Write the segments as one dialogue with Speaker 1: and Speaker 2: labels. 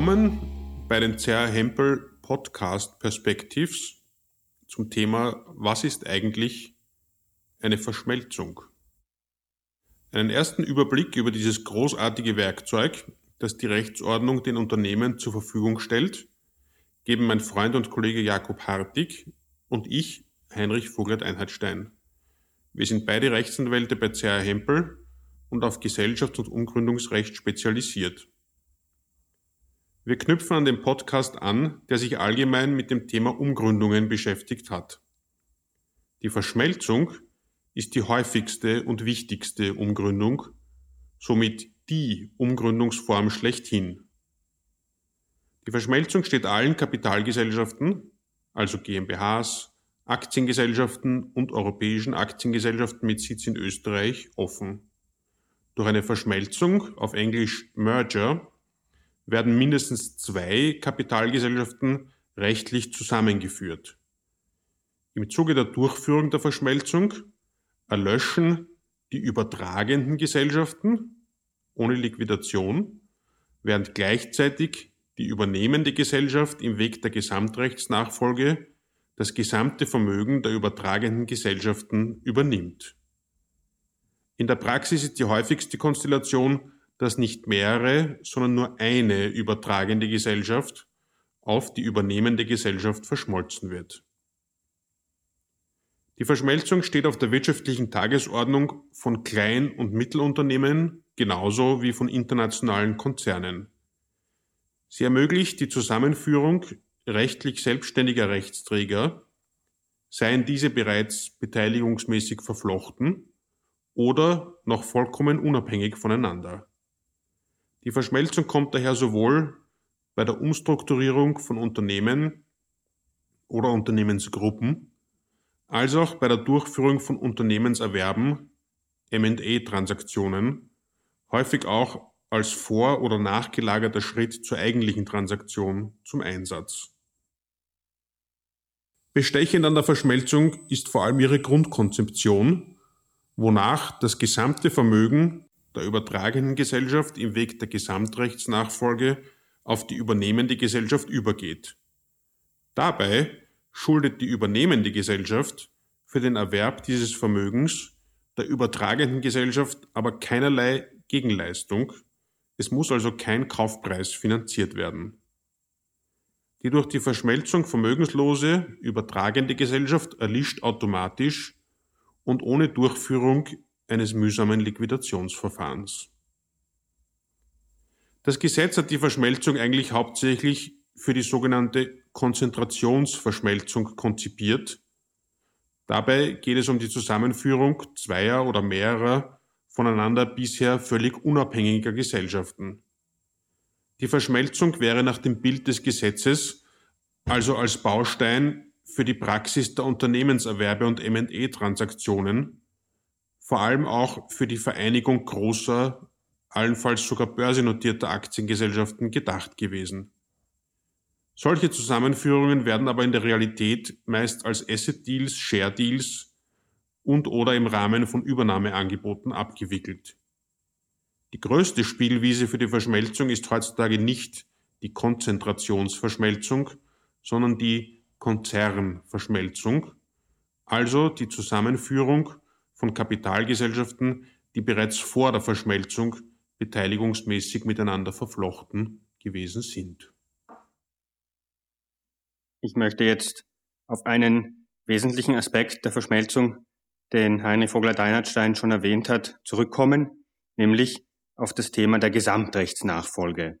Speaker 1: Willkommen bei den CR Hempel Podcast Perspectives zum Thema Was ist eigentlich eine Verschmelzung? Einen ersten Überblick über dieses großartige Werkzeug, das die Rechtsordnung den Unternehmen zur Verfügung stellt, geben mein Freund und Kollege Jakob Hartig und ich, Heinrich Voglert-Einheitstein. Wir sind beide Rechtsanwälte bei CR Hempel und auf Gesellschafts- und Umgründungsrecht spezialisiert. Wir knüpfen an den Podcast an, der sich allgemein mit dem Thema Umgründungen beschäftigt hat. Die Verschmelzung ist die häufigste und wichtigste Umgründung, somit die Umgründungsform schlechthin. Die Verschmelzung steht allen Kapitalgesellschaften, also GmbHs, Aktiengesellschaften und europäischen Aktiengesellschaften mit Sitz in Österreich offen. Durch eine Verschmelzung, auf Englisch Merger, werden mindestens zwei Kapitalgesellschaften rechtlich zusammengeführt. Im Zuge der Durchführung der Verschmelzung erlöschen die übertragenden Gesellschaften ohne Liquidation, während gleichzeitig die übernehmende Gesellschaft im Weg der Gesamtrechtsnachfolge das gesamte Vermögen der übertragenden Gesellschaften übernimmt. In der Praxis ist die häufigste Konstellation dass nicht mehrere, sondern nur eine übertragende Gesellschaft auf die übernehmende Gesellschaft verschmolzen wird. Die Verschmelzung steht auf der wirtschaftlichen Tagesordnung von Klein- und Mittelunternehmen genauso wie von internationalen Konzernen. Sie ermöglicht die Zusammenführung rechtlich selbstständiger Rechtsträger, seien diese bereits beteiligungsmäßig verflochten oder noch vollkommen unabhängig voneinander. Die Verschmelzung kommt daher sowohl bei der Umstrukturierung von Unternehmen oder Unternehmensgruppen als auch bei der Durchführung von Unternehmenserwerben, M&A-Transaktionen, häufig auch als vor- oder nachgelagerter Schritt zur eigentlichen Transaktion zum Einsatz. Bestechend an der Verschmelzung ist vor allem ihre Grundkonzeption, wonach das gesamte Vermögen der übertragenen Gesellschaft im Weg der Gesamtrechtsnachfolge auf die übernehmende Gesellschaft übergeht. Dabei schuldet die übernehmende Gesellschaft für den Erwerb dieses Vermögens der übertragenden Gesellschaft aber keinerlei Gegenleistung. Es muss also kein Kaufpreis finanziert werden. Die durch die Verschmelzung vermögenslose übertragende Gesellschaft erlischt automatisch und ohne Durchführung eines mühsamen Liquidationsverfahrens. Das Gesetz hat die Verschmelzung eigentlich hauptsächlich für die sogenannte Konzentrationsverschmelzung konzipiert. Dabei geht es um die Zusammenführung zweier oder mehrerer voneinander bisher völlig unabhängiger Gesellschaften. Die Verschmelzung wäre nach dem Bild des Gesetzes also als Baustein für die Praxis der Unternehmenserwerbe und M&E-Transaktionen vor allem auch für die Vereinigung großer, allenfalls sogar börsennotierter Aktiengesellschaften gedacht gewesen. Solche Zusammenführungen werden aber in der Realität meist als Asset Deals, Share Deals und oder im Rahmen von Übernahmeangeboten abgewickelt. Die größte Spielwiese für die Verschmelzung ist heutzutage nicht die Konzentrationsverschmelzung, sondern die Konzernverschmelzung, also die Zusammenführung von Kapitalgesellschaften, die bereits vor der Verschmelzung beteiligungsmäßig miteinander verflochten gewesen sind.
Speaker 2: Ich möchte jetzt auf einen wesentlichen Aspekt der Verschmelzung, den Heinrich Vogler-Deinhardstein schon erwähnt hat, zurückkommen, nämlich auf das Thema der Gesamtrechtsnachfolge.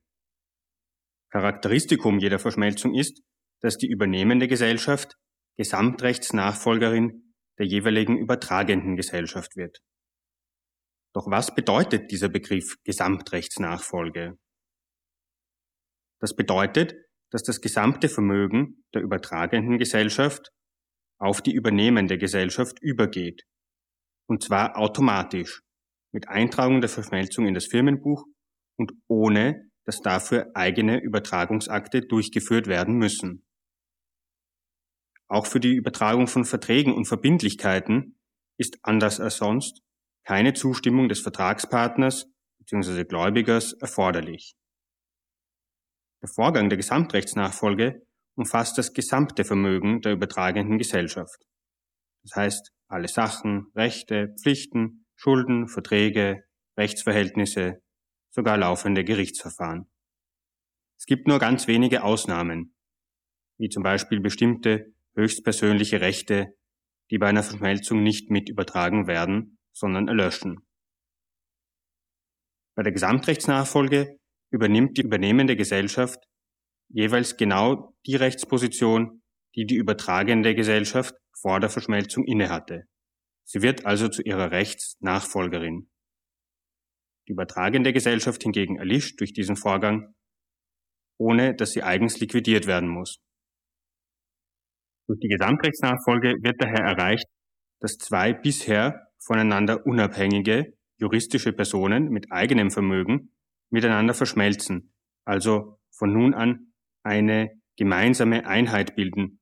Speaker 2: Charakteristikum jeder Verschmelzung ist, dass die übernehmende Gesellschaft Gesamtrechtsnachfolgerin der jeweiligen übertragenden Gesellschaft wird. Doch was bedeutet dieser Begriff Gesamtrechtsnachfolge? Das bedeutet, dass das gesamte Vermögen der übertragenden Gesellschaft auf die übernehmende Gesellschaft übergeht. Und zwar automatisch, mit Eintragung der Verschmelzung in das Firmenbuch und ohne, dass dafür eigene Übertragungsakte durchgeführt werden müssen. Auch für die Übertragung von Verträgen und Verbindlichkeiten ist anders als sonst keine Zustimmung des Vertragspartners bzw. Gläubigers erforderlich. Der Vorgang der Gesamtrechtsnachfolge umfasst das gesamte Vermögen der übertragenden Gesellschaft. Das heißt, alle Sachen, Rechte, Pflichten, Schulden, Verträge, Rechtsverhältnisse, sogar laufende Gerichtsverfahren. Es gibt nur ganz wenige Ausnahmen, wie zum Beispiel bestimmte höchstpersönliche Rechte, die bei einer Verschmelzung nicht mit übertragen werden, sondern erlöschen. Bei der Gesamtrechtsnachfolge übernimmt die übernehmende Gesellschaft jeweils genau die Rechtsposition, die die übertragende Gesellschaft vor der Verschmelzung innehatte. Sie wird also zu ihrer Rechtsnachfolgerin. Die übertragende Gesellschaft hingegen erlischt durch diesen Vorgang, ohne dass sie eigens liquidiert werden muss. Durch die Gesamtrechtsnachfolge wird daher erreicht, dass zwei bisher voneinander unabhängige juristische Personen mit eigenem Vermögen miteinander verschmelzen, also von nun an eine gemeinsame Einheit bilden,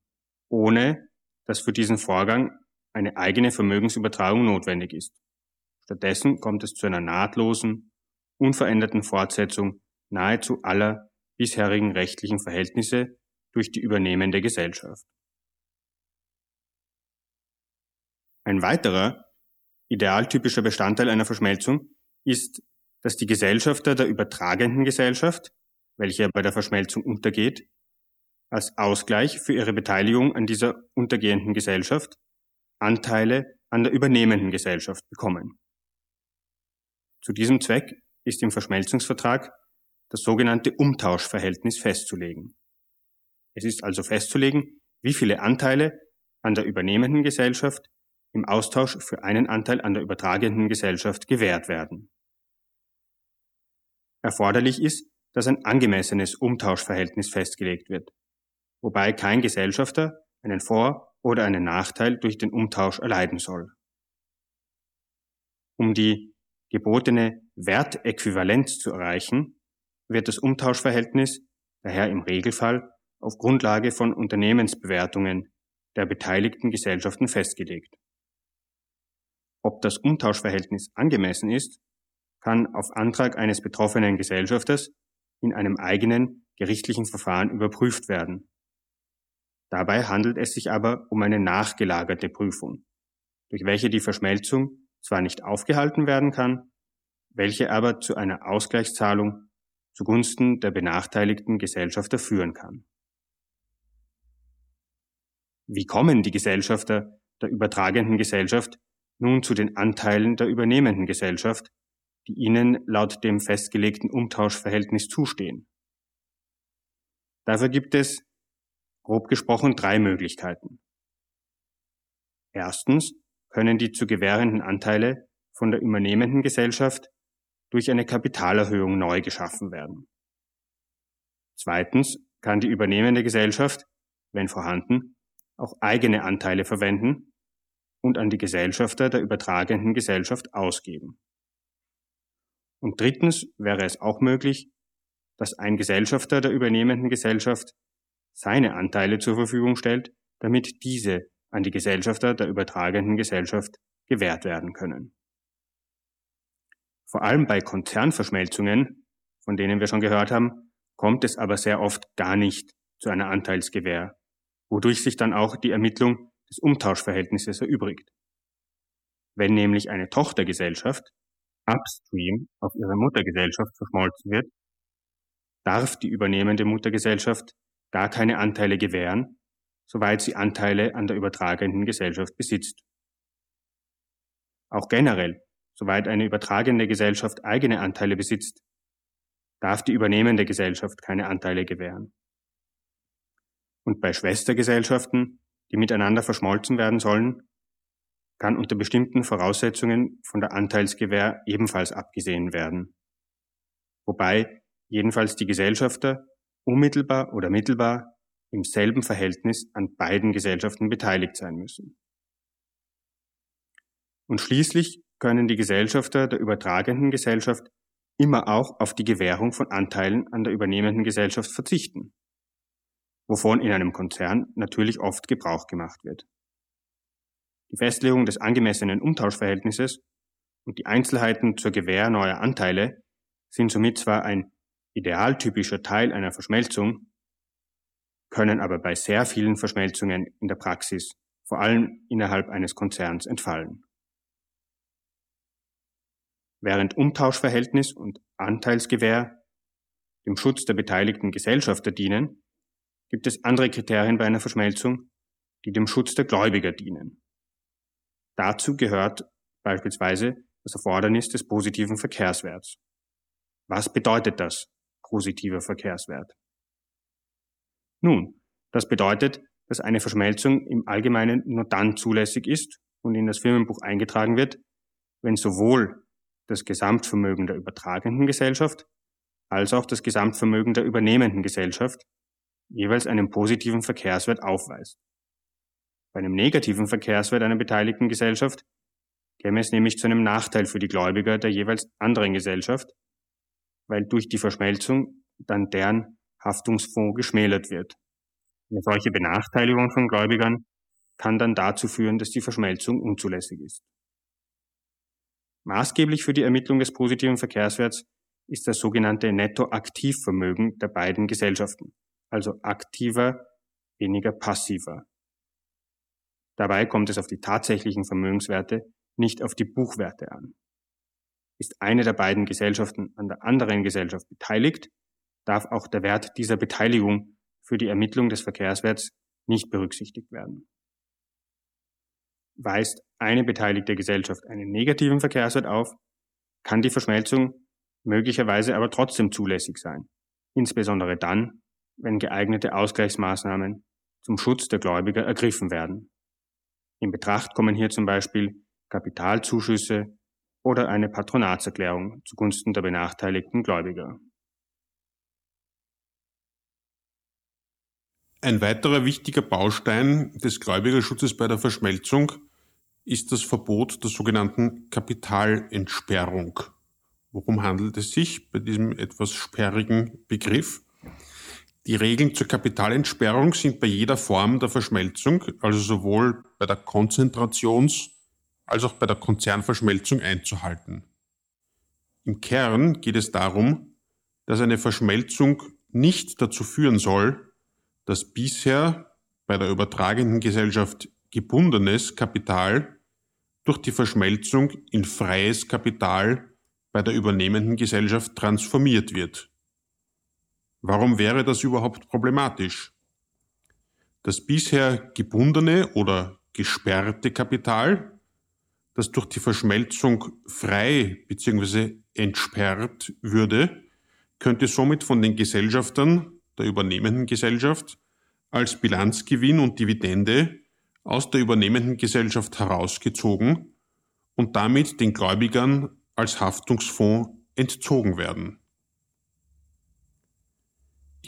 Speaker 2: ohne dass für diesen Vorgang eine eigene Vermögensübertragung notwendig ist. Stattdessen kommt es zu einer nahtlosen, unveränderten Fortsetzung nahezu aller bisherigen rechtlichen Verhältnisse durch die übernehmende Gesellschaft. Ein weiterer, idealtypischer Bestandteil einer Verschmelzung ist, dass die Gesellschafter der übertragenden Gesellschaft, welche bei der Verschmelzung untergeht, als Ausgleich für ihre Beteiligung an dieser untergehenden Gesellschaft Anteile an der übernehmenden Gesellschaft bekommen. Zu diesem Zweck ist im Verschmelzungsvertrag das sogenannte Umtauschverhältnis festzulegen. Es ist also festzulegen, wie viele Anteile an der übernehmenden Gesellschaft im Austausch für einen Anteil an der übertragenden Gesellschaft gewährt werden. Erforderlich ist, dass ein angemessenes Umtauschverhältnis festgelegt wird, wobei kein Gesellschafter einen Vor- oder einen Nachteil durch den Umtausch erleiden soll. Um die gebotene Wertäquivalenz zu erreichen, wird das Umtauschverhältnis daher im Regelfall auf Grundlage von Unternehmensbewertungen der beteiligten Gesellschaften festgelegt. Ob das Umtauschverhältnis angemessen ist, kann auf Antrag eines betroffenen Gesellschafters in einem eigenen gerichtlichen Verfahren überprüft werden. Dabei handelt es sich aber um eine nachgelagerte Prüfung, durch welche die Verschmelzung zwar nicht aufgehalten werden kann, welche aber zu einer Ausgleichszahlung zugunsten der benachteiligten Gesellschafter führen kann. Wie kommen die Gesellschafter der übertragenden Gesellschaft nun zu den Anteilen der übernehmenden Gesellschaft, die ihnen laut dem festgelegten Umtauschverhältnis zustehen? Dafür gibt es, grob gesprochen, drei Möglichkeiten. Erstens können die zu gewährenden Anteile von der übernehmenden Gesellschaft durch eine Kapitalerhöhung neu geschaffen werden. Zweitens kann die übernehmende Gesellschaft, wenn vorhanden, auch eigene Anteile verwenden und an die Gesellschafter der übertragenden Gesellschaft ausgeben. Und drittens wäre es auch möglich, dass ein Gesellschafter der übernehmenden Gesellschaft seine Anteile zur Verfügung stellt, damit diese an die Gesellschafter der übertragenden Gesellschaft gewährt werden können. Vor allem bei Konzernverschmelzungen, von denen wir schon gehört haben, kommt es aber sehr oft gar nicht zu einer Anteilsgewähr, wodurch sich dann auch die Ermittlung des Umtauschverhältnisses erübrigt. Wenn nämlich eine Tochtergesellschaft upstream auf ihre Muttergesellschaft verschmolzen wird, darf die übernehmende Muttergesellschaft gar keine Anteile gewähren, soweit sie Anteile an der übertragenden Gesellschaft besitzt. Auch generell, soweit eine übertragende Gesellschaft eigene Anteile besitzt, darf die übernehmende Gesellschaft keine Anteile gewähren. Und bei Schwestergesellschaften, die miteinander verschmolzen werden sollen, kann unter bestimmten Voraussetzungen von der Anteilsgewähr ebenfalls abgesehen werden. Wobei jedenfalls die Gesellschafter unmittelbar oder mittelbar im selben Verhältnis an beiden Gesellschaften beteiligt sein müssen. Und schließlich können die Gesellschafter der übertragenden Gesellschaft immer auch auf die Gewährung von Anteilen an der übernehmenden Gesellschaft verzichten, wovon in einem Konzern natürlich oft Gebrauch gemacht wird. Die Festlegung des angemessenen Umtauschverhältnisses und die Einzelheiten zur Gewähr neuer Anteile sind somit zwar ein idealtypischer Teil einer Verschmelzung, können aber bei sehr vielen Verschmelzungen in der Praxis, vor allem innerhalb eines Konzerns, entfallen. Während Umtauschverhältnis und Anteilsgewähr dem Schutz der beteiligten Gesellschafter dienen, gibt es andere Kriterien bei einer Verschmelzung, die dem Schutz der Gläubiger dienen. Dazu gehört beispielsweise das Erfordernis des positiven Verkehrswerts. Was bedeutet das, positiver Verkehrswert? Nun, das bedeutet, dass eine Verschmelzung im Allgemeinen nur dann zulässig ist und in das Firmenbuch eingetragen wird, wenn sowohl das Gesamtvermögen der übertragenden Gesellschaft als auch das Gesamtvermögen der übernehmenden Gesellschaft jeweils einen positiven Verkehrswert aufweist. Bei einem negativen Verkehrswert einer beteiligten Gesellschaft käme es nämlich zu einem Nachteil für die Gläubiger der jeweils anderen Gesellschaft, weil durch die Verschmelzung dann deren Haftungsfonds geschmälert wird. Eine solche Benachteiligung von Gläubigern kann dann dazu führen, dass die Verschmelzung unzulässig ist. Maßgeblich für die Ermittlung des positiven Verkehrswerts ist das sogenannte Nettoaktivvermögen der beiden Gesellschaften, also aktiver weniger passiver. Dabei kommt es auf die tatsächlichen Vermögenswerte, nicht auf die Buchwerte an. Ist eine der beiden Gesellschaften an der anderen Gesellschaft beteiligt, darf auch der Wert dieser Beteiligung für die Ermittlung des Verkehrswerts nicht berücksichtigt werden. Weist eine beteiligte Gesellschaft einen negativen Verkehrswert auf, kann die Verschmelzung möglicherweise aber trotzdem zulässig sein, insbesondere dann, wenn geeignete Ausgleichsmaßnahmen zum Schutz der Gläubiger ergriffen werden. In Betracht kommen hier zum Beispiel Kapitalzuschüsse oder eine Patronatserklärung zugunsten der benachteiligten Gläubiger.
Speaker 1: Ein weiterer wichtiger Baustein des Gläubigerschutzes bei der Verschmelzung ist das Verbot der sogenannten Kapitalentsperrung. Worum handelt es sich bei diesem etwas sperrigen Begriff? Die Regeln zur Kapitalentsperrung sind bei jeder Form der Verschmelzung, also sowohl bei der Konzentrations- als auch bei der Konzernverschmelzung einzuhalten. Im Kern geht es darum, dass eine Verschmelzung nicht dazu führen soll, dass bisher bei der übertragenden Gesellschaft gebundenes Kapital durch die Verschmelzung in freies Kapital bei der übernehmenden Gesellschaft transformiert wird. Warum wäre das überhaupt problematisch? Das bisher gebundene oder gesperrte Kapital, das durch die Verschmelzung frei bzw. entsperrt würde, könnte somit von den Gesellschaftern der übernehmenden Gesellschaft als Bilanzgewinn und Dividende aus der übernehmenden Gesellschaft herausgezogen und damit den Gläubigern als Haftungsfonds entzogen werden.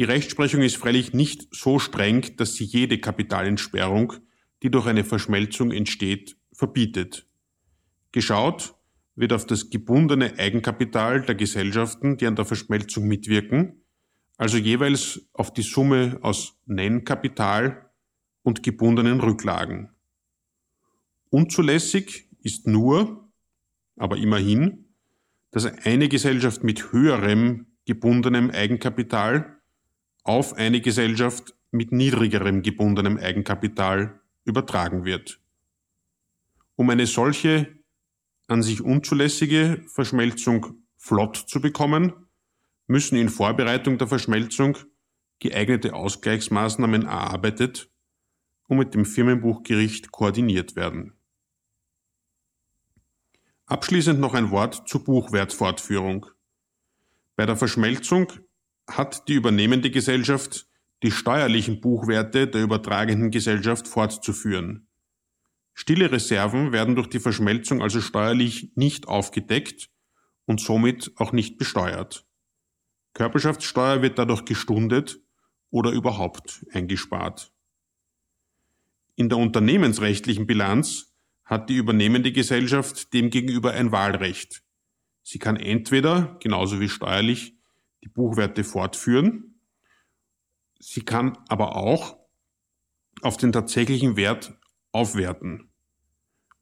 Speaker 1: Die Rechtsprechung ist freilich nicht so streng, dass sie jede Kapitalentsperrung, die durch eine Verschmelzung entsteht, verbietet. Geschaut wird auf das gebundene Eigenkapital der Gesellschaften, die an der Verschmelzung mitwirken, also jeweils auf die Summe aus Nennkapital und gebundenen Rücklagen. Unzulässig ist nur, aber immerhin, dass eine Gesellschaft mit höherem gebundenem Eigenkapital auf eine Gesellschaft mit niedrigerem gebundenem Eigenkapital übertragen wird. Um eine solche an sich unzulässige Verschmelzung flott zu bekommen, müssen in Vorbereitung der Verschmelzung geeignete Ausgleichsmaßnahmen erarbeitet und mit dem Firmenbuchgericht koordiniert werden. Abschließend noch ein Wort zur Buchwertfortführung. Bei der Verschmelzung hat die übernehmende Gesellschaft die steuerlichen Buchwerte der übertragenden Gesellschaft fortzuführen. Stille Reserven werden durch die Verschmelzung also steuerlich nicht aufgedeckt und somit auch nicht besteuert. Körperschaftssteuer wird dadurch gestundet oder überhaupt eingespart. In der unternehmensrechtlichen Bilanz hat die übernehmende Gesellschaft demgegenüber ein Wahlrecht. Sie kann entweder, genauso wie steuerlich, die Buchwerte fortführen. Sie kann aber auch auf den tatsächlichen Wert aufwerten.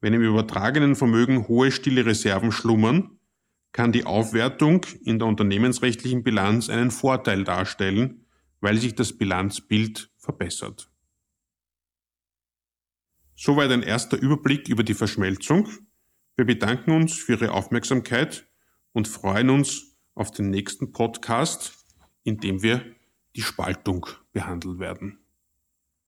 Speaker 1: Wenn im übertragenen Vermögen hohe stille Reserven schlummern, kann die Aufwertung in der unternehmensrechtlichen Bilanz einen Vorteil darstellen, weil sich das Bilanzbild verbessert. Soweit ein erster Überblick über die Verschmelzung. Wir bedanken uns für Ihre Aufmerksamkeit und freuen uns auf den nächsten Podcast, in dem wir die Spaltung behandeln werden.